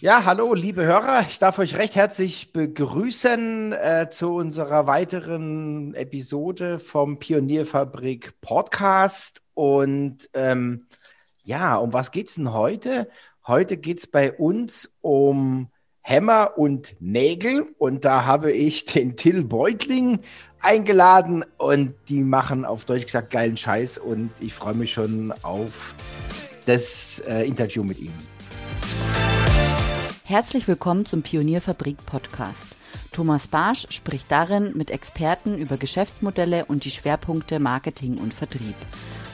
Ja, hallo, liebe Hörer. Ich darf euch recht herzlich begrüßen äh, zu unserer weiteren Episode vom Pionierfabrik Podcast. Und ähm, ja, um was geht es denn heute? Heute geht es bei uns um Hämmer und Nägel. Und da habe ich den Till Beutling eingeladen und die machen auf Deutsch gesagt geilen Scheiß. Und ich freue mich schon auf das äh, Interview mit ihm. Herzlich willkommen zum Pionierfabrik Podcast. Thomas Barsch spricht darin mit Experten über Geschäftsmodelle und die Schwerpunkte Marketing und Vertrieb.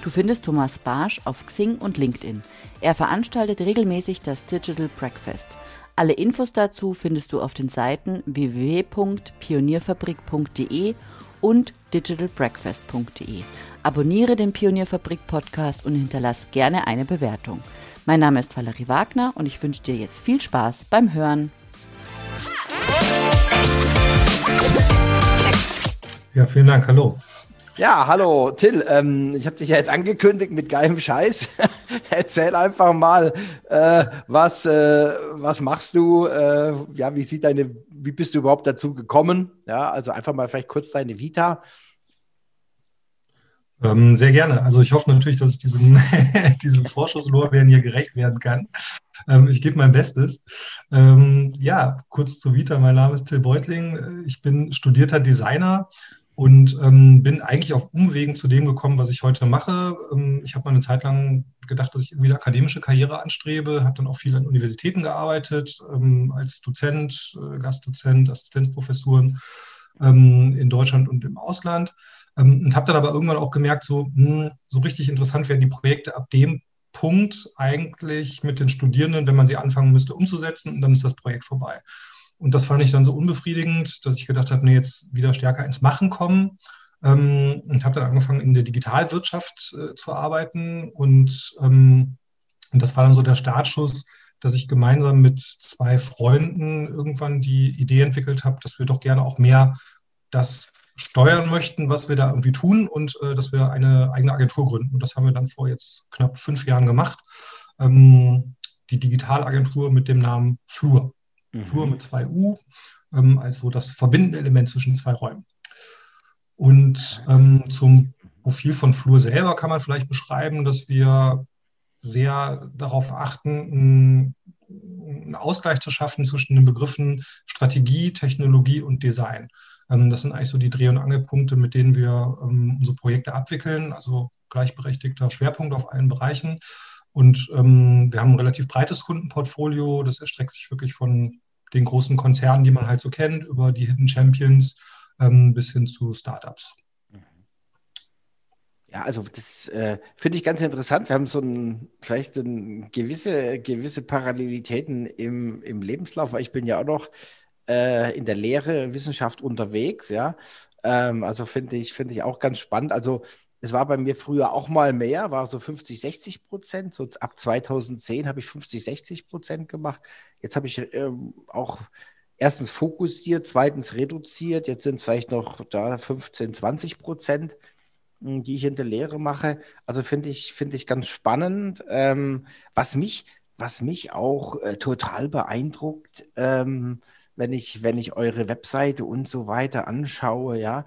Du findest Thomas Barsch auf Xing und LinkedIn. Er veranstaltet regelmäßig das Digital Breakfast. Alle Infos dazu findest du auf den Seiten www.pionierfabrik.de und digitalbreakfast.de. Abonniere den Pionierfabrik Podcast und hinterlass gerne eine Bewertung. Mein Name ist Valerie Wagner und ich wünsche dir jetzt viel Spaß beim Hören. Ja, vielen Dank. Hallo. Ja, hallo Till. Ähm, ich habe dich ja jetzt angekündigt mit geilem Scheiß. Erzähl einfach mal, äh, was, äh, was machst du? Äh, ja, wie sieht deine, wie bist du überhaupt dazu gekommen? Ja, also einfach mal vielleicht kurz deine Vita. Ähm, sehr gerne. Also ich hoffe natürlich, dass ich diesem, diesem Vorschusslorbeeren hier gerecht werden kann. Ähm, ich gebe mein Bestes. Ähm, ja, kurz zu Vita. Mein Name ist Till Beutling. Ich bin studierter Designer und ähm, bin eigentlich auf Umwegen zu dem gekommen, was ich heute mache. Ähm, ich habe mal eine Zeit lang gedacht, dass ich irgendwie eine akademische Karriere anstrebe, habe dann auch viel an Universitäten gearbeitet, ähm, als Dozent, äh, Gastdozent, Assistenzprofessuren in Deutschland und im Ausland und habe dann aber irgendwann auch gemerkt, so, mh, hm, so richtig interessant werden die Projekte ab dem Punkt eigentlich mit den Studierenden, wenn man sie anfangen müsste umzusetzen und dann ist das Projekt vorbei. Und das fand ich dann so unbefriedigend, dass ich gedacht habe, nee, jetzt wieder stärker ins Machen kommen. Ähm, und habe dann angefangen, in der Digitalwirtschaft äh, zu arbeiten. Und, ähm, und das war dann so der Startschuss, dass ich gemeinsam mit zwei Freunden irgendwann die Idee entwickelt habe, dass wir doch gerne auch mehr das steuern möchten, was wir da irgendwie tun und äh, dass wir eine eigene Agentur gründen. Und das haben wir dann vor jetzt knapp fünf Jahren gemacht. Ähm, die Digitalagentur mit dem Namen Flur. Mhm. Flur mit zwei U, ähm, also das verbindende Element zwischen zwei Räumen. Und ähm, zum Profil von Flur selber kann man vielleicht beschreiben, dass wir sehr darauf achten, einen Ausgleich zu schaffen zwischen den Begriffen Strategie, Technologie und Design. Ähm, das sind eigentlich so die Dreh- und Angelpunkte, mit denen wir ähm, unsere Projekte abwickeln, also gleichberechtigter Schwerpunkt auf allen Bereichen. Und ähm, wir haben ein relativ breites Kundenportfolio. Das erstreckt sich wirklich von den großen Konzernen, die man halt so kennt, über die Hidden Champions bis hin zu Startups. Ja, also das äh, finde ich ganz interessant. Wir haben so ein, vielleicht ein gewisse, gewisse Parallelitäten im, im Lebenslauf, weil ich bin ja auch noch äh, in der Lehre Wissenschaft unterwegs, ja. Ähm, also finde ich, finde ich auch ganz spannend. Also es war bei mir früher auch mal mehr, war so 50, 60 Prozent. So ab 2010 habe ich 50, 60 Prozent gemacht. Jetzt habe ich ähm, auch erstens fokussiert, zweitens reduziert. Jetzt sind es vielleicht noch da 15, 20 Prozent, hm, die ich in der Lehre mache. Also finde ich, finde ich ganz spannend. Ähm, was mich, was mich auch äh, total beeindruckt, ähm, wenn ich, wenn ich eure Webseite und so weiter anschaue, ja,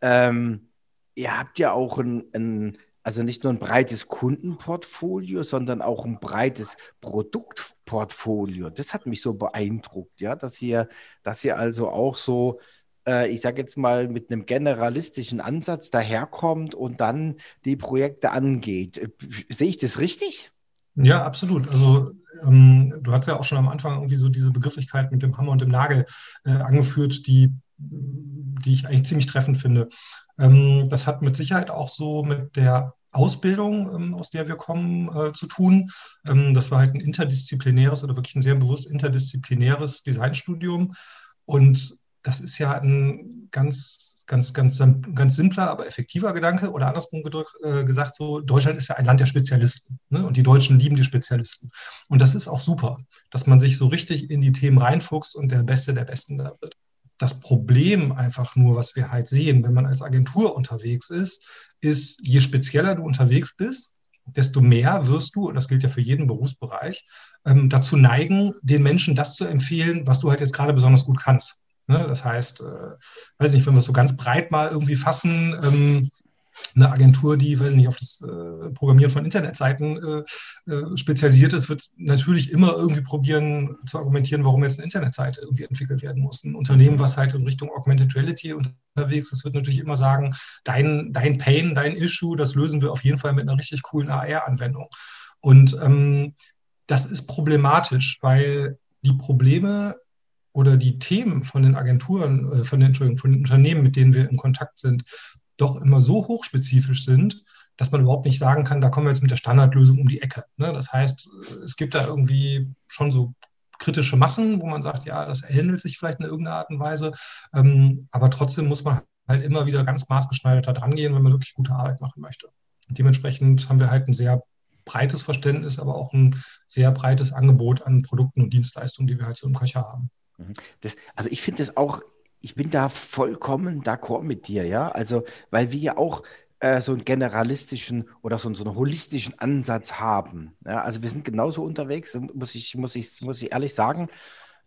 ähm, ihr habt ja auch ein, ein, also nicht nur ein breites Kundenportfolio, sondern auch ein breites Produktportfolio. Das hat mich so beeindruckt, ja, dass ihr, dass ihr also auch so, äh, ich sage jetzt mal, mit einem generalistischen Ansatz daherkommt und dann die Projekte angeht. Äh, sehe ich das richtig? Ja, absolut. Also ähm, du hast ja auch schon am Anfang irgendwie so diese Begrifflichkeit mit dem Hammer und dem Nagel äh, angeführt, die, die ich eigentlich ziemlich treffend finde. Ähm, das hat mit Sicherheit auch so mit der Ausbildung, ähm, aus der wir kommen, äh, zu tun. Ähm, das war halt ein interdisziplinäres oder wirklich ein sehr bewusst interdisziplinäres Designstudium. Und das ist ja ein ganz, ganz, ganz, ganz simpler, aber effektiver Gedanke. Oder andersrum äh, gesagt, so, Deutschland ist ja ein Land der Spezialisten. Ne? Und die Deutschen lieben die Spezialisten. Und das ist auch super, dass man sich so richtig in die Themen reinfuchst und der Beste der Besten da wird. Das Problem einfach nur, was wir halt sehen, wenn man als Agentur unterwegs ist, ist, je spezieller du unterwegs bist, desto mehr wirst du, und das gilt ja für jeden Berufsbereich, ähm, dazu neigen, den Menschen das zu empfehlen, was du halt jetzt gerade besonders gut kannst. Ne? Das heißt, äh, weiß nicht, wenn wir es so ganz breit mal irgendwie fassen, ähm, eine Agentur, die, weiß nicht, auf das äh, Programmieren von Internetseiten äh, äh, spezialisiert ist, wird natürlich immer irgendwie probieren zu argumentieren, warum jetzt eine Internetseite irgendwie entwickelt werden muss. Ein Unternehmen, was halt in Richtung Augmented Reality unterwegs ist, wird natürlich immer sagen, dein, dein Pain, dein Issue, das lösen wir auf jeden Fall mit einer richtig coolen AR-Anwendung. Und ähm, das ist problematisch, weil die Probleme oder die Themen von den Agenturen, äh, von den, Entschuldigung, von den Unternehmen, mit denen wir in Kontakt sind, doch immer so hochspezifisch sind, dass man überhaupt nicht sagen kann, da kommen wir jetzt mit der Standardlösung um die Ecke. Ne? Das heißt, es gibt da irgendwie schon so kritische Massen, wo man sagt, ja, das ähnelt sich vielleicht in irgendeiner Art und Weise, ähm, aber trotzdem muss man halt immer wieder ganz maßgeschneiderter dran gehen, wenn man wirklich gute Arbeit machen möchte. Und dementsprechend haben wir halt ein sehr breites Verständnis, aber auch ein sehr breites Angebot an Produkten und Dienstleistungen, die wir halt so im Köcher haben. Mhm. Das, also ich finde das auch ich bin da vollkommen d'accord mit dir, ja. Also, weil wir ja auch äh, so einen generalistischen oder so, so, einen holistischen Ansatz haben. Ja? Also wir sind genauso unterwegs, muss ich, muss ich, muss ich ehrlich sagen.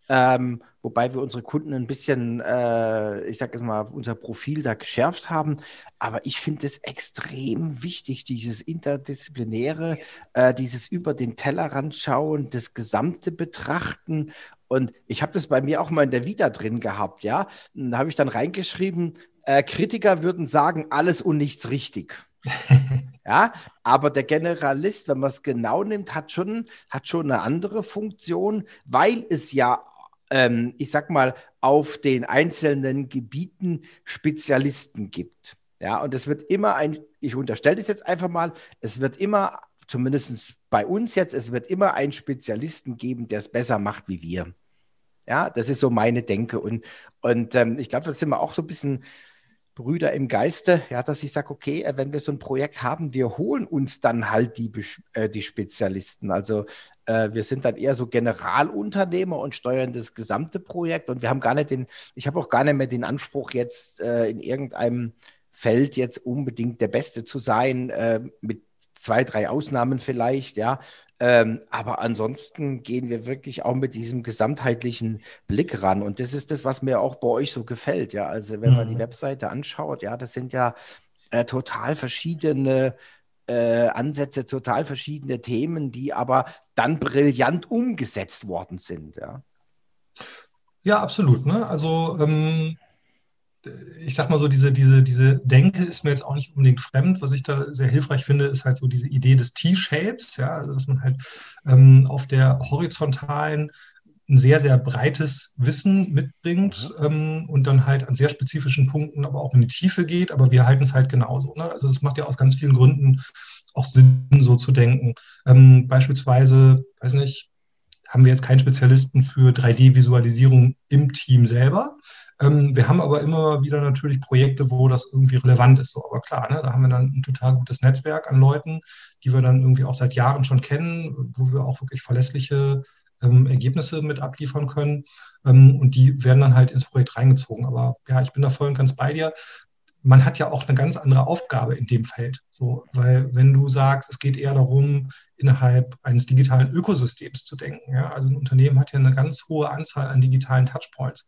Ähm, wobei wir unsere Kunden ein bisschen, äh, ich sage jetzt mal, unser Profil da geschärft haben. Aber ich finde es extrem wichtig, dieses Interdisziplinäre, äh, dieses über den Tellerrand schauen, das Gesamte betrachten und ich habe das bei mir auch mal in der Vita drin gehabt, ja. Da habe ich dann reingeschrieben, äh, Kritiker würden sagen, alles und nichts richtig. ja, aber der Generalist, wenn man es genau nimmt, hat schon, hat schon eine andere Funktion, weil es ja, ähm, ich sag mal, auf den einzelnen Gebieten Spezialisten gibt. Ja, und es wird immer ein, ich unterstelle das jetzt einfach mal, es wird immer zumindest bei uns jetzt, es wird immer einen Spezialisten geben, der es besser macht wie wir. Ja, das ist so meine Denke. Und, und ähm, ich glaube, da sind wir auch so ein bisschen Brüder im Geiste, ja, dass ich sage, okay, äh, wenn wir so ein Projekt haben, wir holen uns dann halt die, äh, die Spezialisten. Also äh, wir sind dann eher so Generalunternehmer und steuern das gesamte Projekt. Und wir haben gar nicht den, ich habe auch gar nicht mehr den Anspruch, jetzt äh, in irgendeinem Feld jetzt unbedingt der Beste zu sein, äh, mit zwei, drei Ausnahmen vielleicht, ja. Ähm, aber ansonsten gehen wir wirklich auch mit diesem gesamtheitlichen Blick ran. Und das ist das, was mir auch bei euch so gefällt, ja. Also wenn mhm. man die mhm. Webseite anschaut, ja, das sind ja äh, total verschiedene äh, Ansätze, total verschiedene Themen, die aber dann brillant umgesetzt worden sind, ja. Ja, absolut. Ne? Also ähm, ich sag mal so, diese, diese, diese Denke ist mir jetzt auch nicht unbedingt fremd. Was ich da sehr hilfreich finde, ist halt so diese Idee des T-Shapes, ja, also dass man halt ähm, auf der horizontalen ein sehr, sehr breites Wissen mitbringt mhm. ähm, und dann halt an sehr spezifischen Punkten aber auch in die Tiefe geht, aber wir halten es halt genauso. Ne? Also das macht ja aus ganz vielen Gründen auch Sinn, so zu denken. Ähm, beispielsweise, weiß nicht, haben wir jetzt keinen Spezialisten für 3D-Visualisierung im Team selber, wir haben aber immer wieder natürlich Projekte, wo das irgendwie relevant ist. So. Aber klar, ne, da haben wir dann ein total gutes Netzwerk an Leuten, die wir dann irgendwie auch seit Jahren schon kennen, wo wir auch wirklich verlässliche ähm, Ergebnisse mit abliefern können. Ähm, und die werden dann halt ins Projekt reingezogen. Aber ja, ich bin da voll und ganz bei dir. Man hat ja auch eine ganz andere Aufgabe in dem Feld. So, weil wenn du sagst, es geht eher darum, innerhalb eines digitalen Ökosystems zu denken. Ja? Also ein Unternehmen hat ja eine ganz hohe Anzahl an digitalen Touchpoints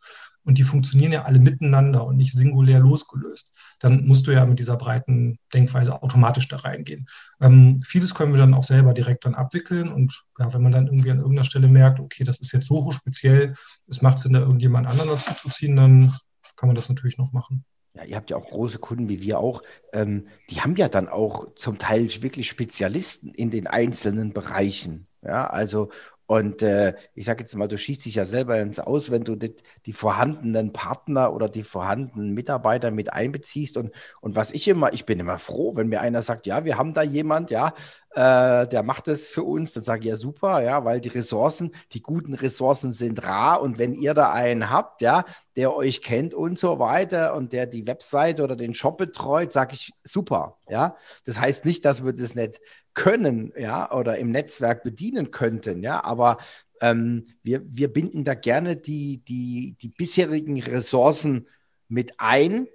und die funktionieren ja alle miteinander und nicht singulär losgelöst, dann musst du ja mit dieser breiten Denkweise automatisch da reingehen. Ähm, vieles können wir dann auch selber direkt dann abwickeln und ja, wenn man dann irgendwie an irgendeiner Stelle merkt, okay, das ist jetzt so hochspeziell, es macht Sinn, da irgendjemand anderen dazu zu ziehen, dann kann man das natürlich noch machen. Ja, ihr habt ja auch große Kunden wie wir auch. Ähm, die haben ja dann auch zum Teil wirklich Spezialisten in den einzelnen Bereichen. Ja, also und äh, ich sage jetzt mal, du schießt dich ja selber ins Aus, wenn du die, die, vorhandenen Partner oder die vorhandenen Mitarbeiter mit einbeziehst. Und, und was ich immer, ich bin immer froh, wenn mir einer sagt, ja, wir haben da jemand, ja, äh, der macht das für uns, dann sage ich ja super, ja, weil die Ressourcen, die guten Ressourcen sind rar und wenn ihr da einen habt, ja, der euch kennt und so weiter und der die Webseite oder den Shop betreut, sage ich super, ja. Das heißt nicht, dass wir das nicht können, ja, oder im Netzwerk bedienen könnten, ja, aber ähm, wir, wir binden da gerne die, die, die bisherigen Ressourcen mit ein.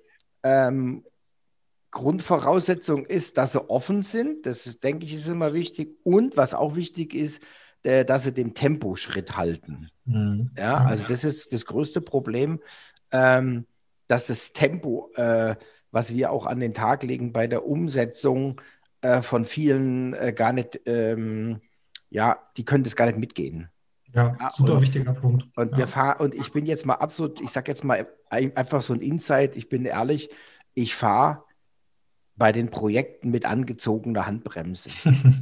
Ähm, Grundvoraussetzung ist, dass sie offen sind. Das ist, denke ich, ist immer wichtig. Und was auch wichtig ist, äh, dass sie dem Temposchritt halten. Mhm. Ja, also das ist das größte Problem, ähm, dass das Tempo, äh, was wir auch an den Tag legen bei der Umsetzung äh, von vielen äh, gar nicht, ähm, ja, die können das gar nicht mitgehen. Ja, super und, wichtiger Punkt. Und ja. wir fahren, und ich bin jetzt mal absolut, ich sage jetzt mal einfach so ein Insight, ich bin ehrlich, ich fahre bei den Projekten mit angezogener Handbremse.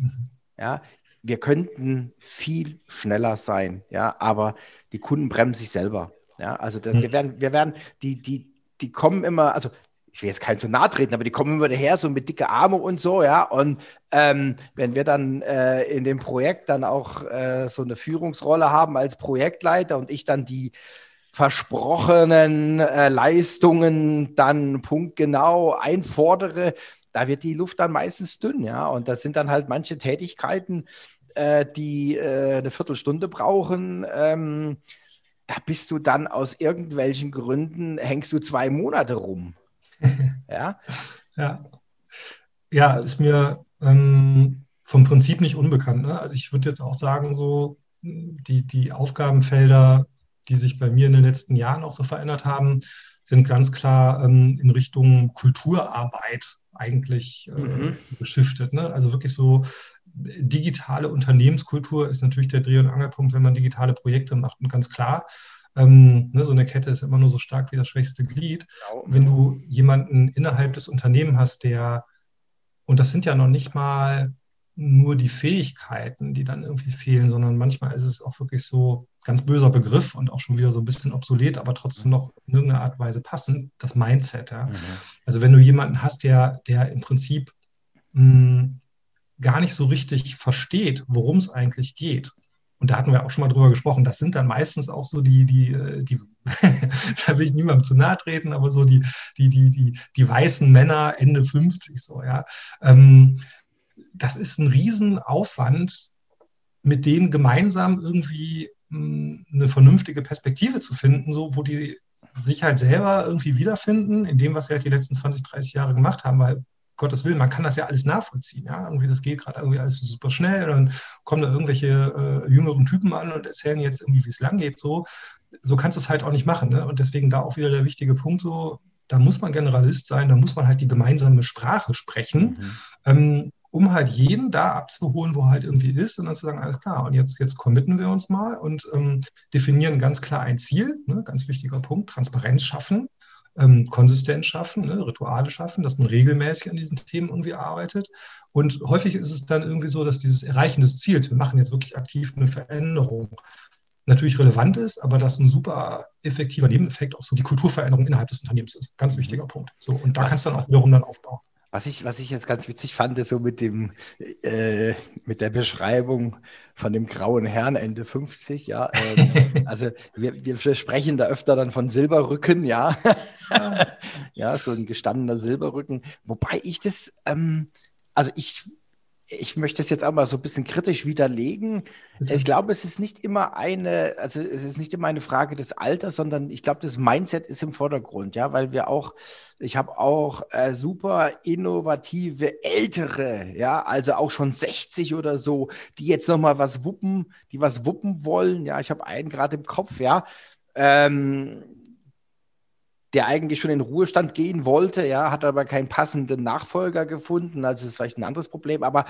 ja, wir könnten viel schneller sein, ja, aber die Kunden bremsen sich selber. Ja, also das, hm. wir werden, wir werden, die, die, die kommen immer, also ich will jetzt keinen zu nahe treten, aber die kommen immer daher, so mit dicke Arme und so, ja. Und ähm, wenn wir dann äh, in dem Projekt dann auch äh, so eine Führungsrolle haben als Projektleiter und ich dann die versprochenen äh, Leistungen dann punktgenau einfordere, da wird die Luft dann meistens dünn, ja. Und das sind dann halt manche Tätigkeiten, äh, die äh, eine Viertelstunde brauchen. Ähm, da bist du dann aus irgendwelchen Gründen, hängst du zwei Monate rum. ja. Ja. Ja, ist mir ähm, vom Prinzip nicht unbekannt. Ne? Also ich würde jetzt auch sagen, so die, die Aufgabenfelder die sich bei mir in den letzten Jahren auch so verändert haben, sind ganz klar ähm, in Richtung Kulturarbeit eigentlich äh, mhm. beschiftet. Ne? Also wirklich so digitale Unternehmenskultur ist natürlich der Dreh- und Angelpunkt, wenn man digitale Projekte macht. Und ganz klar, ähm, ne, so eine Kette ist immer nur so stark wie das schwächste Glied. Genau. Wenn du jemanden innerhalb des Unternehmens hast, der, und das sind ja noch nicht mal nur die Fähigkeiten, die dann irgendwie fehlen, sondern manchmal ist es auch wirklich so ganz böser Begriff und auch schon wieder so ein bisschen obsolet, aber trotzdem noch in irgendeiner Art und Weise passend, das Mindset. Ja. Mhm. Also wenn du jemanden hast, der, der im Prinzip mh, hm, gar nicht so richtig versteht, worum es eigentlich geht. Und da hatten wir auch schon mal drüber gesprochen. Das sind dann meistens auch so die, die, äh, die da will ich niemandem zu nahe treten, aber so die, die, die, die, die weißen Männer Ende 50 so, ja. Ähm, das ist ein Riesenaufwand, mit denen gemeinsam irgendwie eine vernünftige Perspektive zu finden, so wo die sich halt selber irgendwie wiederfinden in dem, was sie halt die letzten 20, 30 Jahre gemacht haben, weil Gottes Willen, man kann das ja alles nachvollziehen. Ja? Irgendwie, das geht gerade irgendwie alles super schnell. Und dann kommen da irgendwelche äh, jüngeren Typen an und erzählen jetzt irgendwie, wie es lang geht. So, so kannst du es halt auch nicht machen. Ne? Und deswegen da auch wieder der wichtige Punkt: so, da muss man Generalist sein, da muss man halt die gemeinsame Sprache sprechen. Mhm. Ähm, um halt jeden da abzuholen, wo er halt irgendwie ist und dann zu sagen, alles klar, und jetzt, jetzt committen wir uns mal und ähm, definieren ganz klar ein Ziel, ne, ganz wichtiger Punkt, Transparenz schaffen, ähm, Konsistenz schaffen, ne, Rituale schaffen, dass man regelmäßig an diesen Themen irgendwie arbeitet. Und häufig ist es dann irgendwie so, dass dieses Erreichen des Ziels, wir machen jetzt wirklich aktiv eine Veränderung, natürlich relevant ist, aber dass ein super effektiver Nebeneffekt auch so die Kulturveränderung innerhalb des Unternehmens ist. Ganz wichtiger Punkt. So, und da kannst du dann auch wiederum dann aufbauen. Was ich, was ich jetzt ganz witzig fand, ist so mit dem, äh, mit der Beschreibung von dem grauen Herrn Ende 50, ja. Ähm, also wir, wir sprechen da öfter dann von Silberrücken, ja. ja, so ein gestandener Silberrücken. Wobei ich das, ähm, also ich ich möchte es jetzt auch mal so ein bisschen kritisch widerlegen. Ich glaube, es ist nicht immer eine, also es ist nicht immer eine Frage des Alters, sondern ich glaube, das Mindset ist im Vordergrund, ja, weil wir auch, ich habe auch äh, super innovative Ältere, ja, also auch schon 60 oder so, die jetzt nochmal was wuppen, die was wuppen wollen. Ja, ich habe einen gerade im Kopf, ja. Ähm, der eigentlich schon in Ruhestand gehen wollte, ja, hat aber keinen passenden Nachfolger gefunden. Also ist vielleicht ein anderes Problem, aber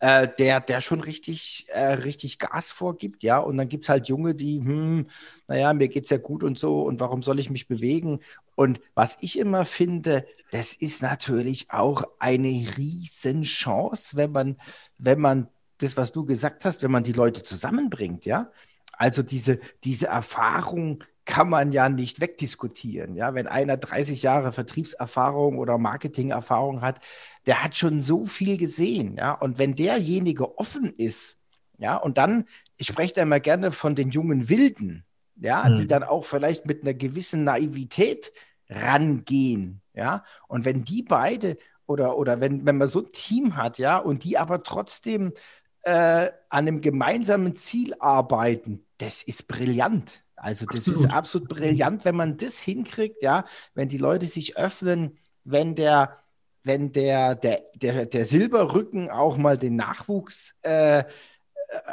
äh, der, der schon richtig, äh, richtig Gas vorgibt, ja. Und dann gibt es halt Junge, die, hm, naja, mir geht es ja gut und so, und warum soll ich mich bewegen? Und was ich immer finde, das ist natürlich auch eine Riesenchance, wenn man, wenn man das, was du gesagt hast, wenn man die Leute zusammenbringt, ja. Also diese, diese Erfahrung, kann man ja nicht wegdiskutieren. Ja, wenn einer 30 Jahre Vertriebserfahrung oder Marketingerfahrung hat, der hat schon so viel gesehen. Ja, und wenn derjenige offen ist, ja, und dann, ich spreche da immer gerne von den jungen Wilden, ja, mhm. die dann auch vielleicht mit einer gewissen Naivität rangehen. Ja, und wenn die beide oder, oder wenn, wenn man so ein Team hat, ja, und die aber trotzdem äh, an einem gemeinsamen Ziel arbeiten, das ist brillant. Also das absolut. ist absolut brillant, wenn man das hinkriegt, ja, wenn die Leute sich öffnen, wenn der, wenn der, der, der, der Silberrücken auch mal den Nachwuchs äh, äh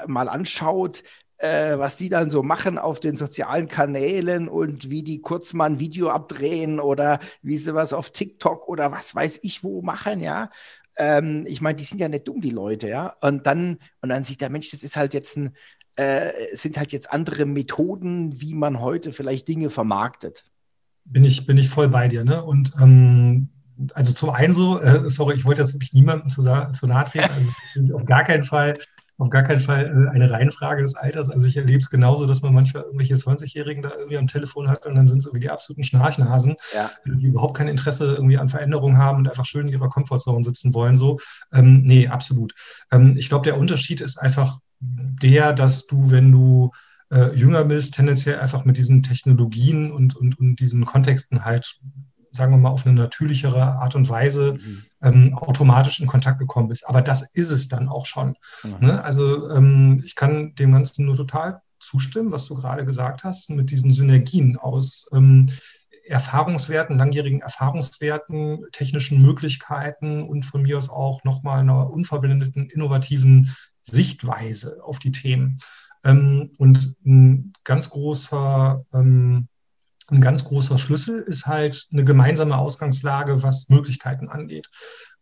mal anschaut, äh, was die dann so machen auf den sozialen Kanälen und wie die kurz mal ein Video abdrehen oder wie sie was auf TikTok oder was weiß ich wo machen, ja. Ähm, ich meine, die sind ja nicht dumm, die Leute, ja. Und dann, und dann sieht der Mensch, das ist halt jetzt ein, äh, sind halt jetzt andere Methoden, wie man heute vielleicht Dinge vermarktet. Bin ich, bin ich voll bei dir, ne? Und ähm, also zum einen so, äh, sorry, ich wollte jetzt wirklich niemandem zu, zu nahe treten, also auf gar keinen Fall auf gar keinen Fall äh, eine Reihenfrage des Alters. Also ich erlebe es genauso, dass man manchmal irgendwelche 20-Jährigen da irgendwie am Telefon hat und dann sind es irgendwie die absoluten Schnarchnasen, ja. die überhaupt kein Interesse irgendwie an Veränderungen haben und einfach schön in ihrer Komfortzone sitzen wollen. So, ähm, nee, absolut. Ähm, ich glaube, der Unterschied ist einfach der, dass du, wenn du äh, jünger bist, tendenziell einfach mit diesen Technologien und, und, und diesen Kontexten halt sagen wir mal, auf eine natürlichere Art und Weise mhm. ähm, automatisch in Kontakt gekommen bist. Aber das ist es dann auch schon. Mhm. Ne? Also ähm, ich kann dem Ganzen nur total zustimmen, was du gerade gesagt hast, mit diesen Synergien aus ähm, Erfahrungswerten, langjährigen Erfahrungswerten, technischen Möglichkeiten und von mir aus auch nochmal einer unverblendeten, innovativen Sichtweise auf die Themen. Ähm, und ein ganz großer ähm, ein ganz großer Schlüssel ist halt eine gemeinsame Ausgangslage, was Möglichkeiten angeht.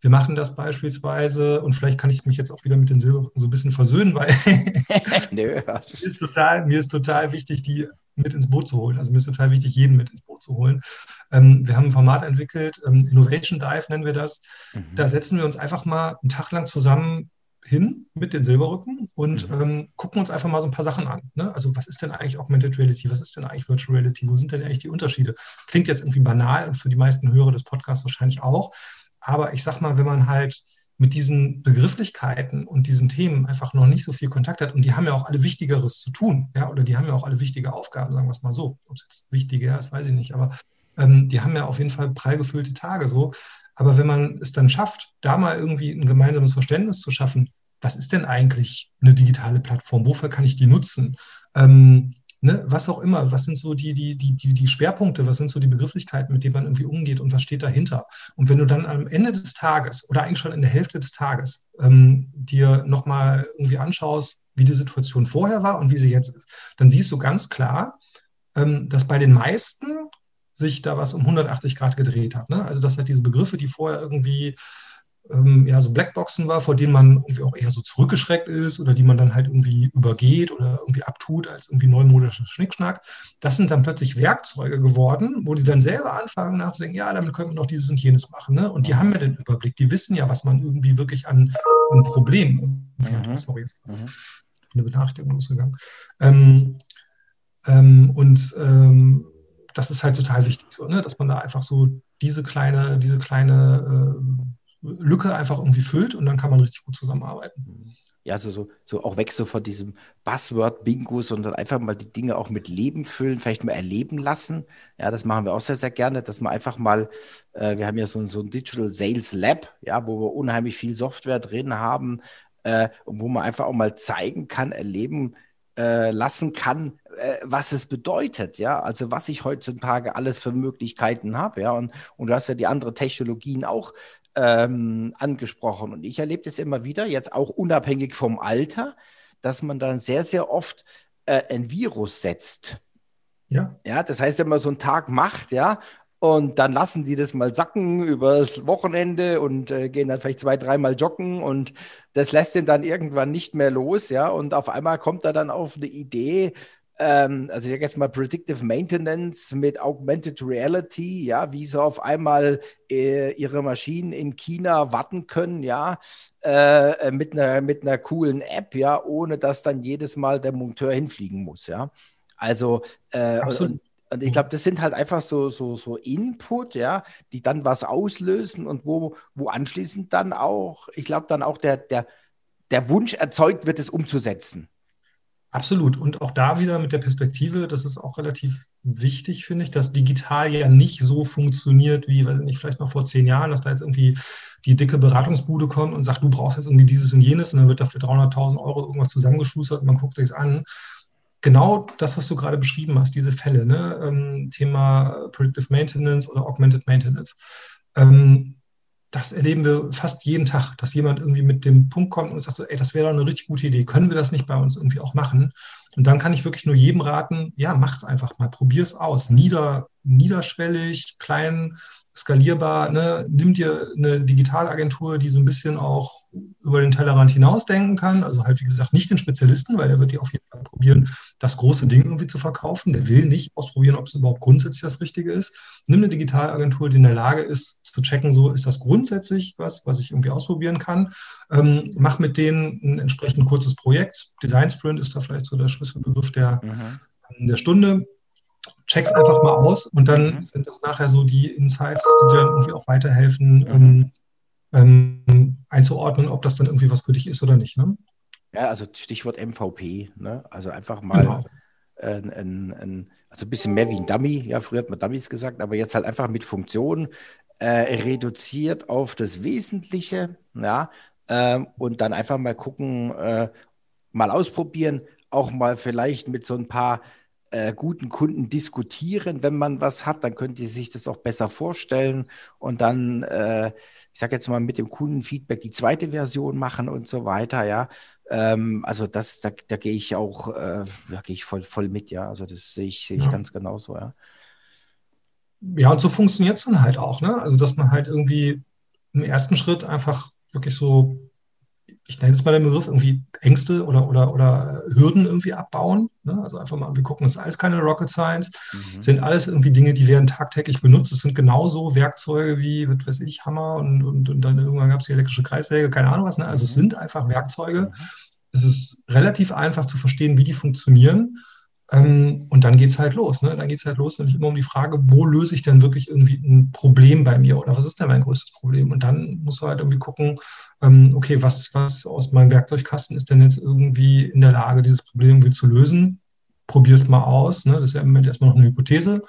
Wir machen das beispielsweise, und vielleicht kann ich mich jetzt auch wieder mit den Silberrücken so ein bisschen versöhnen, weil mir, ist total, mir ist total wichtig, die mit ins Boot zu holen. Also mir ist total wichtig, jeden mit ins Boot zu holen. Ähm, wir haben ein Format entwickelt, ähm, Innovation Dive nennen wir das. Mhm. Da setzen wir uns einfach mal einen Tag lang zusammen hin mit den Silberrücken und mhm. ähm, gucken uns einfach mal so ein paar Sachen an. Ne? Also was ist denn eigentlich Augmented Reality? Was ist denn eigentlich Virtual Reality? Wo sind denn eigentlich die Unterschiede? Klingt jetzt irgendwie banal und für die meisten Hörer des Podcasts wahrscheinlich auch. Aber ich sag mal, wenn man halt mit diesen Begrifflichkeiten und diesen Themen einfach noch nicht so viel Kontakt hat und die haben ja auch alle Wichtigeres zu tun, ja, oder die haben ja auch alle wichtige Aufgaben, sagen wir es mal so. Ob es jetzt wichtiger ist, weiß ich nicht, aber ähm, die haben ja auf jeden Fall prall gefüllte Tage so. Aber wenn man es dann schafft, da mal irgendwie ein gemeinsames Verständnis zu schaffen, was ist denn eigentlich eine digitale Plattform? Wofür kann ich die nutzen? Ähm, ne, was auch immer, was sind so die, die, die, die, Schwerpunkte, was sind so die Begrifflichkeiten, mit denen man irgendwie umgeht und was steht dahinter? Und wenn du dann am Ende des Tages oder eigentlich schon in der Hälfte des Tages ähm, dir nochmal irgendwie anschaust, wie die Situation vorher war und wie sie jetzt ist, dann siehst du ganz klar, ähm, dass bei den meisten sich da was um 180 Grad gedreht hat. Ne? Also das hat diese Begriffe, die vorher irgendwie ähm, ja, so Blackboxen war, vor denen man irgendwie auch eher so zurückgeschreckt ist oder die man dann halt irgendwie übergeht oder irgendwie abtut als irgendwie neumodischer Schnickschnack. Das sind dann plötzlich Werkzeuge geworden, wo die dann selber anfangen nachzudenken, ja, damit könnte man doch dieses und jenes machen. Ne? Und die haben ja den Überblick, die wissen ja, was man irgendwie wirklich an, an Problemen mhm. Sorry, jetzt mhm. eine Benachrichtigung losgegangen. Ähm, ähm, und ähm, das ist halt total wichtig, so, ne? dass man da einfach so diese kleine, diese kleine äh, Lücke einfach irgendwie füllt und dann kann man richtig gut zusammenarbeiten. Ja, also so, so auch weg so von diesem Buzzword-Bingo, sondern einfach mal die Dinge auch mit Leben füllen, vielleicht mal erleben lassen. Ja, das machen wir auch sehr, sehr gerne, dass man einfach mal, äh, wir haben ja so, so ein Digital Sales Lab, ja, wo wir unheimlich viel Software drin haben äh, und wo man einfach auch mal zeigen kann, erleben äh, lassen kann, äh, was es bedeutet, ja, also was ich heutzutage alles für Möglichkeiten habe, ja, und, und du hast ja die anderen Technologien auch ähm, angesprochen. Und ich erlebe das immer wieder, jetzt auch unabhängig vom Alter, dass man dann sehr, sehr oft äh, ein Virus setzt. Ja. Ja, das heißt, wenn man so einen Tag macht, ja, und dann lassen die das mal sacken übers Wochenende und äh, gehen dann vielleicht zwei, dreimal joggen und das lässt den dann irgendwann nicht mehr los, ja. Und auf einmal kommt er dann auf eine Idee, ähm, also ich sage jetzt mal Predictive Maintenance mit Augmented Reality, ja, wie sie auf einmal äh, ihre Maschinen in China warten können, ja, äh, mit, einer, mit einer coolen App, ja, ohne dass dann jedes Mal der Monteur hinfliegen muss, ja. Also, äh, und, und, ich glaube, das sind halt einfach so, so, so Input, ja, die dann was auslösen und wo, wo anschließend dann auch, ich glaube, dann auch der, der, der Wunsch erzeugt wird, es umzusetzen. Absolut. Und auch da wieder mit der Perspektive, das ist auch relativ wichtig, finde ich, dass digital ja nicht so funktioniert wie, weiß nicht, vielleicht mal vor zehn Jahren, dass da jetzt irgendwie die dicke Beratungsbude kommt und sagt, du brauchst jetzt irgendwie dieses und jenes und dann wird dafür 300.000 Euro irgendwas zusammengeschustert und man guckt sich's an. Genau das, was du gerade beschrieben hast, diese Fälle, ne? ähm, Thema Predictive Maintenance oder Augmented Maintenance. Ähm, das erleben wir fast jeden Tag, dass jemand irgendwie mit dem Punkt kommt und sagt so, ey, das wäre doch eine richtig gute Idee, können wir das nicht bei uns irgendwie auch machen? Und dann kann ich wirklich nur jedem raten, ja, mach es einfach mal, probier es aus, nieder, niederschwellig, klein, skalierbar, ne? nimm dir eine Digitalagentur, die so ein bisschen auch über den Tellerrand hinausdenken kann. Also halt, wie gesagt, nicht den Spezialisten, weil der wird dir auf jeden Fall probieren, das große Ding irgendwie zu verkaufen. Der will nicht ausprobieren, ob es überhaupt grundsätzlich das Richtige ist. Nimm eine Digitalagentur, die in der Lage ist, zu checken, so ist das grundsätzlich was, was ich irgendwie ausprobieren kann. Ähm, mach mit denen ein entsprechend kurzes Projekt. Design Sprint ist da vielleicht so der Schlüsselbegriff der, mhm. der Stunde check's einfach mal aus und dann mhm. sind das nachher so die Insights, die dir dann irgendwie auch weiterhelfen, mhm. ähm, ähm, einzuordnen, ob das dann irgendwie was für dich ist oder nicht. Ne? Ja, also Stichwort MVP, ne? also einfach mal genau. ein, ein, ein, also ein bisschen mehr wie ein Dummy, ja, früher hat man Dummies gesagt, aber jetzt halt einfach mit Funktionen äh, reduziert auf das Wesentliche, ja, äh, und dann einfach mal gucken, äh, mal ausprobieren, auch mal vielleicht mit so ein paar äh, guten Kunden diskutieren, wenn man was hat, dann könnt ihr sich das auch besser vorstellen und dann, äh, ich sage jetzt mal, mit dem Kundenfeedback die zweite Version machen und so weiter, ja. Ähm, also das, da, da gehe ich auch, äh, da gehe ich voll, voll mit, ja. Also das sehe ich, sehe ich ja. ganz genauso, ja. Ja, und so funktioniert es dann halt auch, ne? Also dass man halt irgendwie im ersten Schritt einfach wirklich so ich nenne jetzt mal den Begriff, irgendwie Ängste oder, oder, oder Hürden irgendwie abbauen. Ne? Also einfach mal, wir gucken, das ist alles keine Rocket Science, mhm. sind alles irgendwie Dinge, die werden tagtäglich benutzt. Es sind genauso Werkzeuge wie, was weiß ich, Hammer und, und, und dann irgendwann gab es die elektrische Kreissäge, keine Ahnung was. Ne? Also mhm. es sind einfach Werkzeuge. Mhm. Es ist relativ einfach zu verstehen, wie die funktionieren. Ähm, und dann geht es halt los. Ne? Dann geht es halt los, nämlich immer um die Frage, wo löse ich denn wirklich irgendwie ein Problem bei mir oder was ist denn mein größtes Problem? Und dann muss man halt irgendwie gucken, ähm, okay, was, was aus meinem Werkzeugkasten ist denn jetzt irgendwie in der Lage, dieses Problem irgendwie zu lösen? Probier es mal aus. Ne? Das ist ja im Moment erstmal noch eine Hypothese.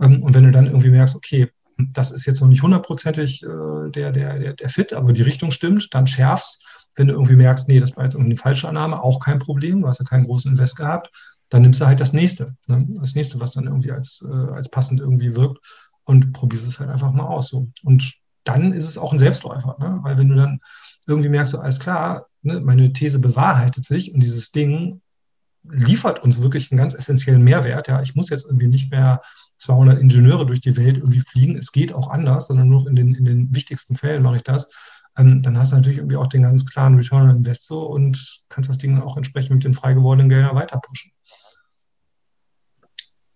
Ähm, und wenn du dann irgendwie merkst, okay, das ist jetzt noch nicht hundertprozentig äh, der, der, der, der Fit, aber die Richtung stimmt, dann schärfst. Wenn du irgendwie merkst, nee, das war jetzt irgendwie eine falsche Annahme, auch kein Problem, du hast ja keinen großen Invest gehabt, dann nimmst du halt das nächste, ne? das nächste, was dann irgendwie als, äh, als passend irgendwie wirkt und probierst es halt einfach mal aus. So. Und dann ist es auch ein Selbstläufer, ne? weil wenn du dann irgendwie merkst, so alles klar, ne, meine These bewahrheitet sich und dieses Ding liefert uns wirklich einen ganz essentiellen Mehrwert. Ja, ich muss jetzt irgendwie nicht mehr 200 Ingenieure durch die Welt irgendwie fliegen. Es geht auch anders, sondern nur in den, in den wichtigsten Fällen mache ich das. Ähm, dann hast du natürlich irgendwie auch den ganz klaren Return on Investor und kannst das Ding auch entsprechend mit den frei gewordenen Geldern weiter pushen.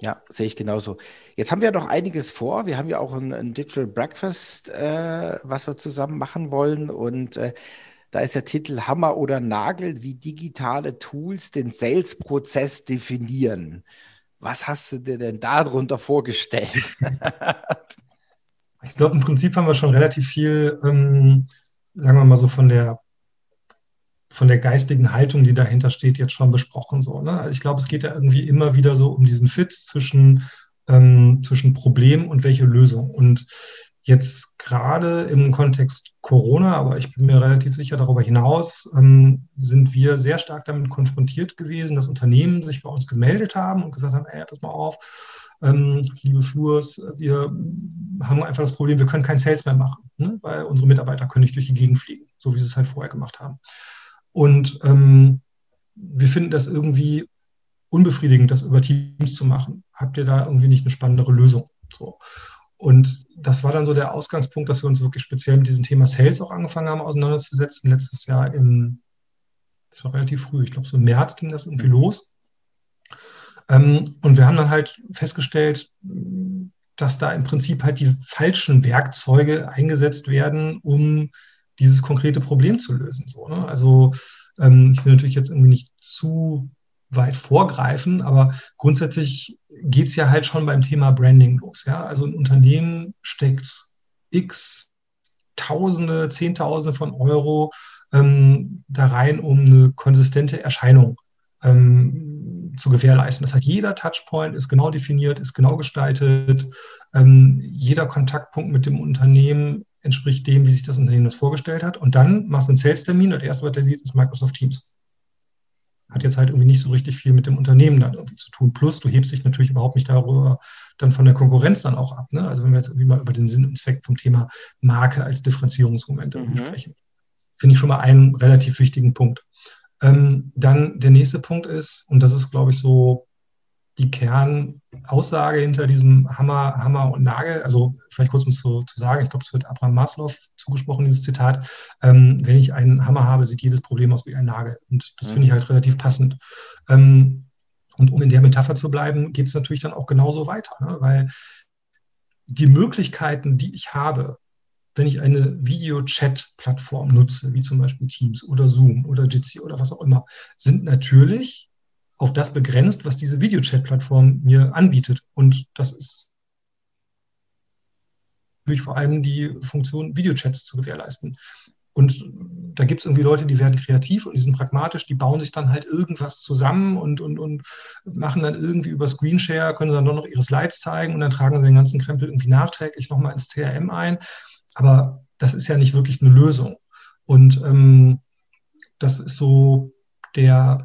Ja, sehe ich genauso. Jetzt haben wir noch einiges vor. Wir haben ja auch ein, ein Digital Breakfast, äh, was wir zusammen machen wollen. Und äh, da ist der Titel Hammer oder Nagel, wie digitale Tools den Sales-Prozess definieren. Was hast du dir denn darunter vorgestellt? ich glaube, im Prinzip haben wir schon relativ viel, ähm, sagen wir mal so, von der von der geistigen Haltung, die dahinter steht, jetzt schon besprochen. So, ne? Ich glaube, es geht ja irgendwie immer wieder so um diesen Fit zwischen, ähm, zwischen Problem und welche Lösung. Und jetzt gerade im Kontext Corona, aber ich bin mir relativ sicher darüber hinaus, ähm, sind wir sehr stark damit konfrontiert gewesen, dass Unternehmen sich bei uns gemeldet haben und gesagt haben, ey, pass mal auf, ähm, liebe Flurs, wir haben einfach das Problem, wir können kein Sales mehr machen, ne? weil unsere Mitarbeiter können nicht durch die Gegend fliegen, so wie sie es halt vorher gemacht haben. Und ähm, wir finden das irgendwie unbefriedigend, das über Teams zu machen. Habt ihr da irgendwie nicht eine spannendere Lösung? So. Und das war dann so der Ausgangspunkt, dass wir uns wirklich speziell mit diesem Thema Sales auch angefangen haben auseinanderzusetzen. Letztes Jahr im, das war relativ früh, ich glaube so im März ging das irgendwie los. Ähm, und wir haben dann halt festgestellt, dass da im Prinzip halt die falschen Werkzeuge eingesetzt werden, um dieses konkrete Problem zu lösen. So, ne? Also ähm, ich will natürlich jetzt irgendwie nicht zu weit vorgreifen, aber grundsätzlich geht es ja halt schon beim Thema Branding los. Ja? Also ein Unternehmen steckt x Tausende, Zehntausende von Euro ähm, da rein, um eine konsistente Erscheinung ähm, zu gewährleisten. Das heißt, jeder Touchpoint ist genau definiert, ist genau gestaltet. Ähm, jeder Kontaktpunkt mit dem Unternehmen entspricht dem, wie sich das Unternehmen das vorgestellt hat. Und dann machst du einen Sales-Termin und das erste, was der sieht, ist Microsoft Teams. hat jetzt halt irgendwie nicht so richtig viel mit dem Unternehmen dann irgendwie zu tun. Plus, du hebst dich natürlich überhaupt nicht darüber dann von der Konkurrenz dann auch ab. Ne? Also wenn wir jetzt irgendwie mal über den Sinn und Zweck vom Thema Marke als Differenzierungsmoment mhm. sprechen, finde ich schon mal einen relativ wichtigen Punkt. Ähm, dann der nächste Punkt ist, und das ist, glaube ich, so die Kernaussage hinter diesem Hammer, Hammer und Nagel, also vielleicht kurz um es so zu sagen, ich glaube, es wird Abraham Maslow zugesprochen, dieses Zitat, ähm, wenn ich einen Hammer habe, sieht jedes Problem aus wie ein Nagel. Und das finde ich halt relativ passend. Ähm, und um in der Metapher zu bleiben, geht es natürlich dann auch genauso weiter, ne? weil die Möglichkeiten, die ich habe, wenn ich eine Video-Chat-Plattform nutze, wie zum Beispiel Teams oder Zoom oder Jitsi oder was auch immer, sind natürlich auf das begrenzt, was diese Videochat-Plattform mir anbietet. Und das ist natürlich vor allem die Funktion, Videochats zu gewährleisten. Und da gibt es irgendwie Leute, die werden kreativ und die sind pragmatisch, die bauen sich dann halt irgendwas zusammen und, und, und machen dann irgendwie über Screenshare, können sie dann doch noch ihre Slides zeigen und dann tragen sie den ganzen Krempel irgendwie nachträglich nochmal ins CRM ein. Aber das ist ja nicht wirklich eine Lösung. Und ähm, das ist so der,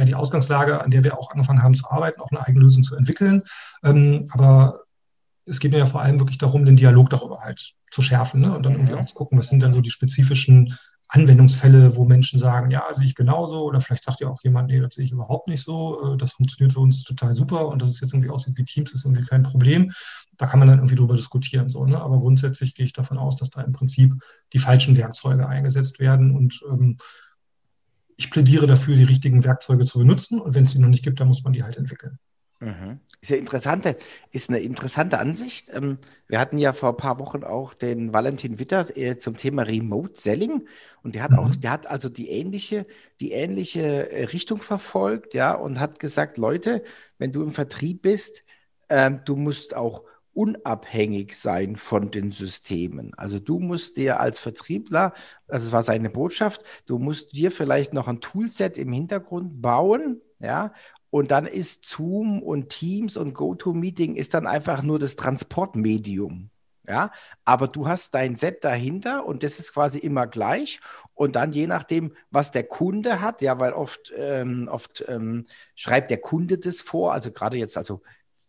ja, die Ausgangslage, an der wir auch angefangen haben zu arbeiten, auch eine eigene Lösung zu entwickeln. Ähm, aber es geht mir ja vor allem wirklich darum, den Dialog darüber halt zu schärfen ne? und dann irgendwie mhm. auch zu gucken, was sind dann so die spezifischen Anwendungsfälle, wo Menschen sagen, ja, sehe ich genauso oder vielleicht sagt ja auch jemand, nee, das sehe ich überhaupt nicht so, äh, das funktioniert für uns total super und dass es jetzt irgendwie aussieht wie Teams, ist irgendwie kein Problem. Da kann man dann irgendwie drüber diskutieren. So, ne? Aber grundsätzlich gehe ich davon aus, dass da im Prinzip die falschen Werkzeuge eingesetzt werden und ähm, ich plädiere dafür, die richtigen Werkzeuge zu benutzen und wenn es sie noch nicht gibt, dann muss man die halt entwickeln. Mhm. Ist ja interessante, ist eine interessante Ansicht. Ähm, wir hatten ja vor ein paar Wochen auch den Valentin Witter äh, zum Thema Remote Selling und der hat auch, mhm. der hat also die ähnliche, die ähnliche äh, Richtung verfolgt, ja, und hat gesagt, Leute, wenn du im Vertrieb bist, ähm, du musst auch unabhängig sein von den Systemen. Also du musst dir als Vertriebler, also es war seine Botschaft, du musst dir vielleicht noch ein Toolset im Hintergrund bauen, ja, und dann ist Zoom und Teams und GoToMeeting ist dann einfach nur das Transportmedium. Ja, aber du hast dein Set dahinter und das ist quasi immer gleich. Und dann je nachdem, was der Kunde hat, ja, weil oft, ähm, oft ähm, schreibt der Kunde das vor, also gerade jetzt, also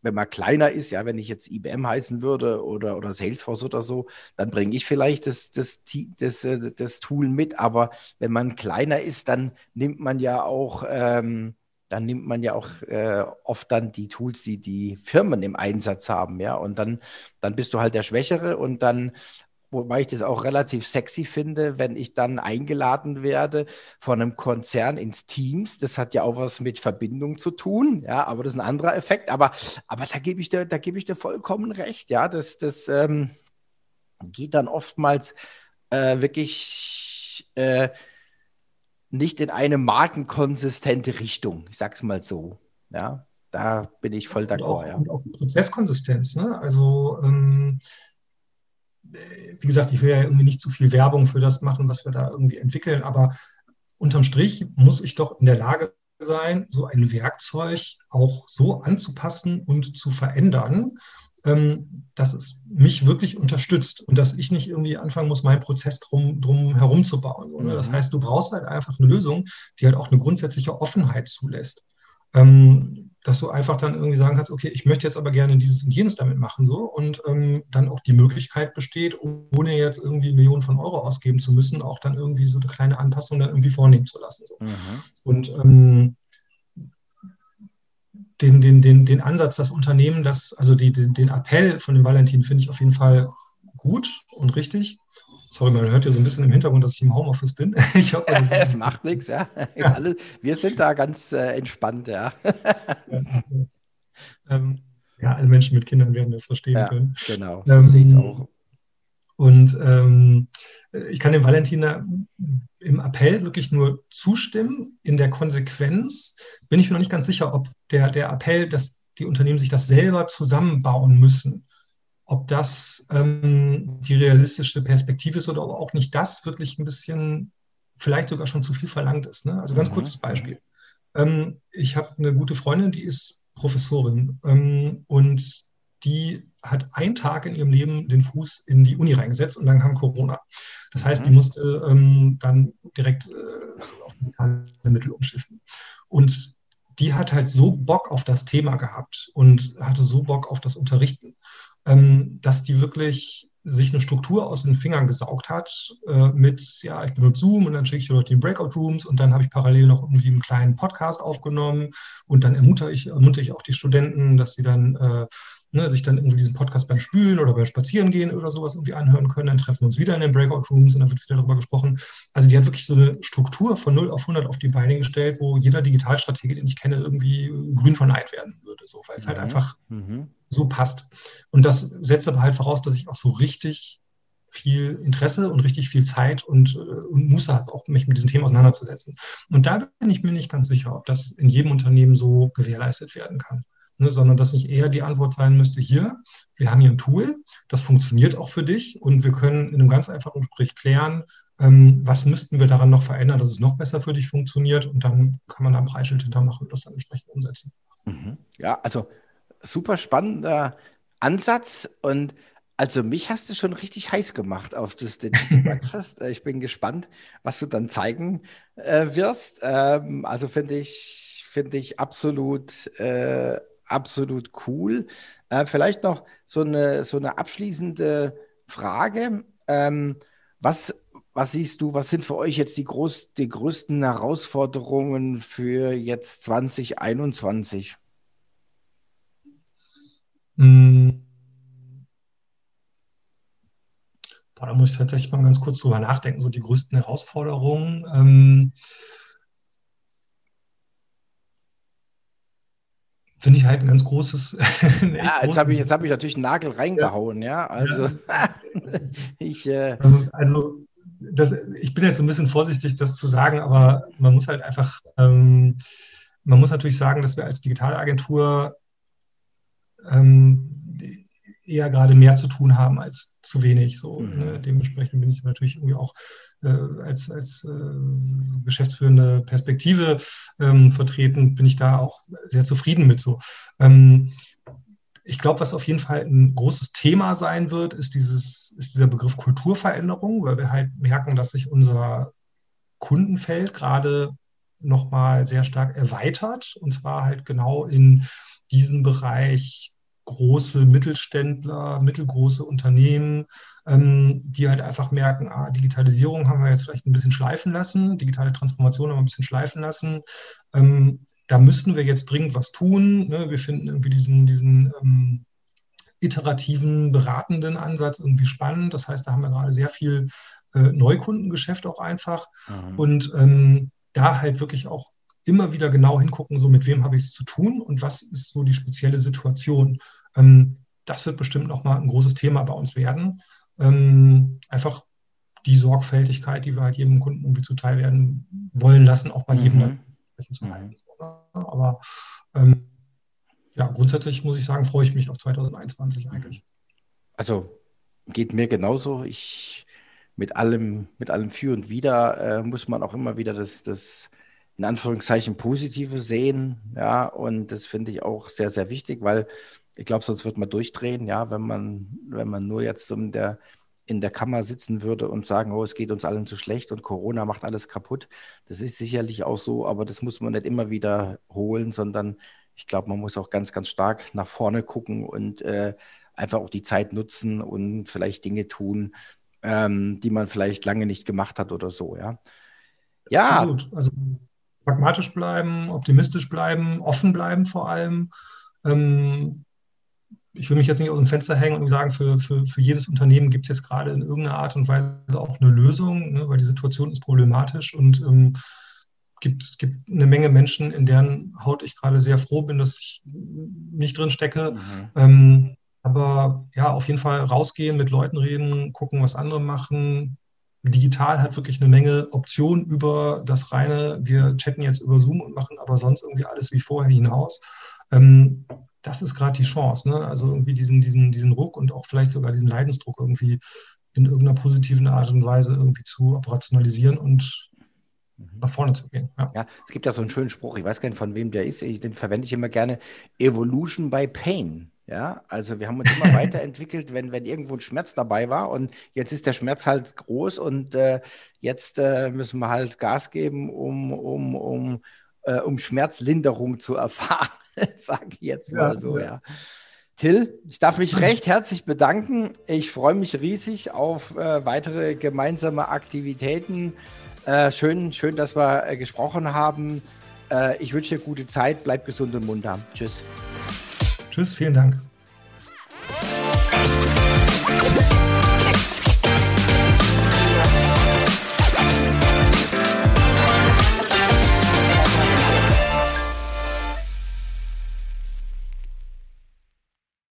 wenn man kleiner ist, ja, wenn ich jetzt IBM heißen würde oder, oder Salesforce oder so, dann bringe ich vielleicht das, das, das, äh, das, Tool mit. Aber wenn man kleiner ist, dann nimmt man ja auch, ähm, dann nimmt man ja auch äh, oft dann die Tools, die die Firmen im Einsatz haben, ja. Und dann, dann bist du halt der Schwächere und dann wobei ich das auch relativ sexy finde, wenn ich dann eingeladen werde von einem Konzern ins Teams. Das hat ja auch was mit Verbindung zu tun, ja, aber das ist ein anderer Effekt. Aber, aber da gebe ich dir, da gebe ich dir vollkommen recht, ja. Das, das ähm, geht dann oftmals äh, wirklich äh, nicht in eine markenkonsistente Richtung, ich sag's mal so, ja. Da bin ich voll d'accord. ja. Und auch Prozesskonsistenz, ne? Also ähm, wie gesagt, ich will ja irgendwie nicht zu viel Werbung für das machen, was wir da irgendwie entwickeln, aber unterm Strich muss ich doch in der Lage sein, so ein Werkzeug auch so anzupassen und zu verändern, ähm, dass es mich wirklich unterstützt und dass ich nicht irgendwie anfangen muss, meinen Prozess drum, drum herum zu bauen. Ne? Das mhm. heißt, du brauchst halt einfach eine Lösung, die halt auch eine grundsätzliche Offenheit zulässt. Ähm, dass du einfach dann irgendwie sagen kannst, okay, ich möchte jetzt aber gerne dieses und jenes damit machen so und ähm, dann auch die Möglichkeit besteht, ohne jetzt irgendwie Millionen von Euro ausgeben zu müssen, auch dann irgendwie so eine kleine Anpassung dann irgendwie vornehmen zu lassen. So. Mhm. Und ähm, den, den, den, den Ansatz, das Unternehmen, das, also die, den, den Appell von dem Valentin finde ich auf jeden Fall gut und richtig. Sorry, man hört ja so ein bisschen im Hintergrund, dass ich im Homeoffice bin. Ich hoffe, das es macht nichts, ja. ja. Alle, wir sind da ganz äh, entspannt, ja. ja. Ähm, ja, alle Menschen mit Kindern werden das verstehen ja, können. Genau, so ähm, sehe ich auch. Und ähm, ich kann dem Valentina im Appell wirklich nur zustimmen. In der Konsequenz bin ich mir noch nicht ganz sicher, ob der, der Appell, dass die Unternehmen sich das selber zusammenbauen müssen, ob das ähm, die realistische Perspektive ist oder ob auch nicht das wirklich ein bisschen vielleicht sogar schon zu viel verlangt ist. Ne? Also ganz mhm. kurzes Beispiel. Ähm, ich habe eine gute Freundin, die ist Professorin ähm, und die hat einen Tag in ihrem Leben den Fuß in die Uni reingesetzt und dann kam Corona. Das heißt, die mhm. musste ähm, dann direkt äh, auf digitale Mittel umschiffen. Und die hat halt so Bock auf das Thema gehabt und hatte so Bock auf das Unterrichten, ähm, dass die wirklich sich eine Struktur aus den Fingern gesaugt hat äh, mit, ja, ich benutze Zoom und dann schicke ich die Leute in Breakout Rooms und dann habe ich parallel noch irgendwie einen kleinen Podcast aufgenommen und dann ermuntere ich, ermuntere ich auch die Studenten, dass sie dann äh, ne, sich dann irgendwie diesen Podcast beim Spülen oder beim Spazierengehen oder sowas irgendwie anhören können. Dann treffen wir uns wieder in den Breakout Rooms und dann wird wieder darüber gesprochen. Also die hat wirklich so eine Struktur von 0 auf 100 auf die Beine gestellt, wo jeder Digitalstrategie, den ich kenne, irgendwie grün von Neid werden würde, so, weil es halt mhm. halt einfach mhm. so passt. Und das setzt aber halt voraus, dass ich auch so richtig viel Interesse und richtig viel Zeit und, äh, und Muße habe, auch mich mit diesen Themen auseinanderzusetzen. Und da bin ich mir nicht ganz sicher, ob das in jedem Unternehmen so gewährleistet werden kann ne, sondern dass nicht eher die Antwort sein müsste, hier, wir haben hier ein Tool, das funktioniert auch für dich und wir können in einem ganz einfachen Gespräch klären, ähm, was müssten wir daran noch verändern, dass es noch besser für dich funktioniert und dann kann man da ein Preisschild hintermachen und das dann entsprechend umsetzen. Mhm. Ja, also super spannender Ansatz und also mich hast du schon richtig heiß gemacht auf das Breakfast. Äh, ich bin gespannt, was du dann zeigen äh, wirst. Ähm, also finde ich, finde ich absolut äh, absolut cool. Äh, vielleicht noch so eine, so eine abschließende Frage. Ähm, was, was siehst du, was sind für euch jetzt die, groß, die größten Herausforderungen für jetzt 2021? Hm. Boah, da muss ich tatsächlich mal ganz kurz drüber nachdenken, so die größten Herausforderungen. Ähm, finde ich halt ein ganz großes. Ein ja, jetzt habe ich, hab ich natürlich einen Nagel reingehauen, ja. ja? Also, ja. ich. Äh, ähm, also, das, ich bin jetzt ein bisschen vorsichtig, das zu sagen, aber man muss halt einfach, ähm, man muss natürlich sagen, dass wir als Digitalagentur ähm, eher gerade mehr zu tun haben als zu wenig. So, mhm. ne? Dementsprechend bin ich natürlich irgendwie auch äh, als, als äh, geschäftsführende Perspektive ähm, vertreten, bin ich da auch sehr zufrieden mit so. Ähm, ich glaube, was auf jeden Fall ein großes Thema sein wird, ist, dieses, ist dieser Begriff Kulturveränderung, weil wir halt merken, dass sich unser Kundenfeld gerade nochmal sehr stark erweitert und zwar halt genau in diesen Bereich große Mittelständler, mittelgroße Unternehmen, ähm, die halt einfach merken, ah, Digitalisierung haben wir jetzt vielleicht ein bisschen schleifen lassen, digitale Transformation haben wir ein bisschen schleifen lassen. Ähm, da müssten wir jetzt dringend was tun. Ne? Wir finden irgendwie diesen, diesen ähm, iterativen, beratenden Ansatz irgendwie spannend. Das heißt, da haben wir gerade sehr viel äh, Neukundengeschäft auch einfach. Mhm. Und ähm, da halt wirklich auch immer wieder genau hingucken, so mit wem habe ich es zu tun und was ist so die spezielle Situation. Ähm, das wird bestimmt nochmal ein großes Thema bei uns werden. Ähm, einfach die Sorgfältigkeit, die wir halt jedem Kunden irgendwie zuteil werden wollen lassen, auch bei mhm. jedem dann zu halten. Aber ähm, ja, grundsätzlich muss ich sagen, freue ich mich auf 2021 eigentlich. Also geht mir genauso. Ich mit allem, mit allem Für und Wider äh, muss man auch immer wieder das, das in Anführungszeichen Positive sehen. Ja, und das finde ich auch sehr, sehr wichtig, weil ich glaube, sonst wird man durchdrehen, ja, wenn man, wenn man nur jetzt in der, in der Kammer sitzen würde und sagen, oh, es geht uns allen zu schlecht und Corona macht alles kaputt. Das ist sicherlich auch so, aber das muss man nicht immer wieder holen, sondern ich glaube, man muss auch ganz, ganz stark nach vorne gucken und äh, einfach auch die Zeit nutzen und vielleicht Dinge tun, ähm, die man vielleicht lange nicht gemacht hat oder so, ja. Ja. Absolut. Also pragmatisch bleiben, optimistisch bleiben, offen bleiben vor allem. Ähm, ich will mich jetzt nicht aus dem Fenster hängen und sagen, für, für, für jedes Unternehmen gibt es jetzt gerade in irgendeiner Art und Weise auch eine Lösung, ne, weil die Situation ist problematisch und ähm, gibt, gibt eine Menge Menschen, in deren Haut ich gerade sehr froh bin, dass ich nicht drin stecke. Mhm. Ähm, aber ja, auf jeden Fall rausgehen, mit Leuten reden, gucken, was andere machen, digital hat wirklich eine Menge Optionen über das reine, wir chatten jetzt über Zoom und machen aber sonst irgendwie alles wie vorher hinaus. Ähm, das ist gerade die Chance, ne? also irgendwie diesen, diesen, diesen Ruck und auch vielleicht sogar diesen Leidensdruck irgendwie in irgendeiner positiven Art und Weise irgendwie zu operationalisieren und mhm. nach vorne zu gehen. Ja. ja. es gibt ja so einen schönen Spruch, ich weiß gar nicht, von wem der ist, den verwende ich immer gerne, Evolution by Pain. Ja, also wir haben uns immer weiterentwickelt, wenn, wenn irgendwo ein Schmerz dabei war und jetzt ist der Schmerz halt groß und äh, jetzt äh, müssen wir halt Gas geben, um, um, um, äh, um Schmerzlinderung zu erfahren, sage ich jetzt mal ja, so, ja. ja. Till, ich darf mich recht herzlich bedanken. Ich freue mich riesig auf äh, weitere gemeinsame Aktivitäten. Äh, schön, schön, dass wir äh, gesprochen haben. Ich wünsche dir gute Zeit, bleib gesund und munter. Tschüss. Tschüss, vielen Dank.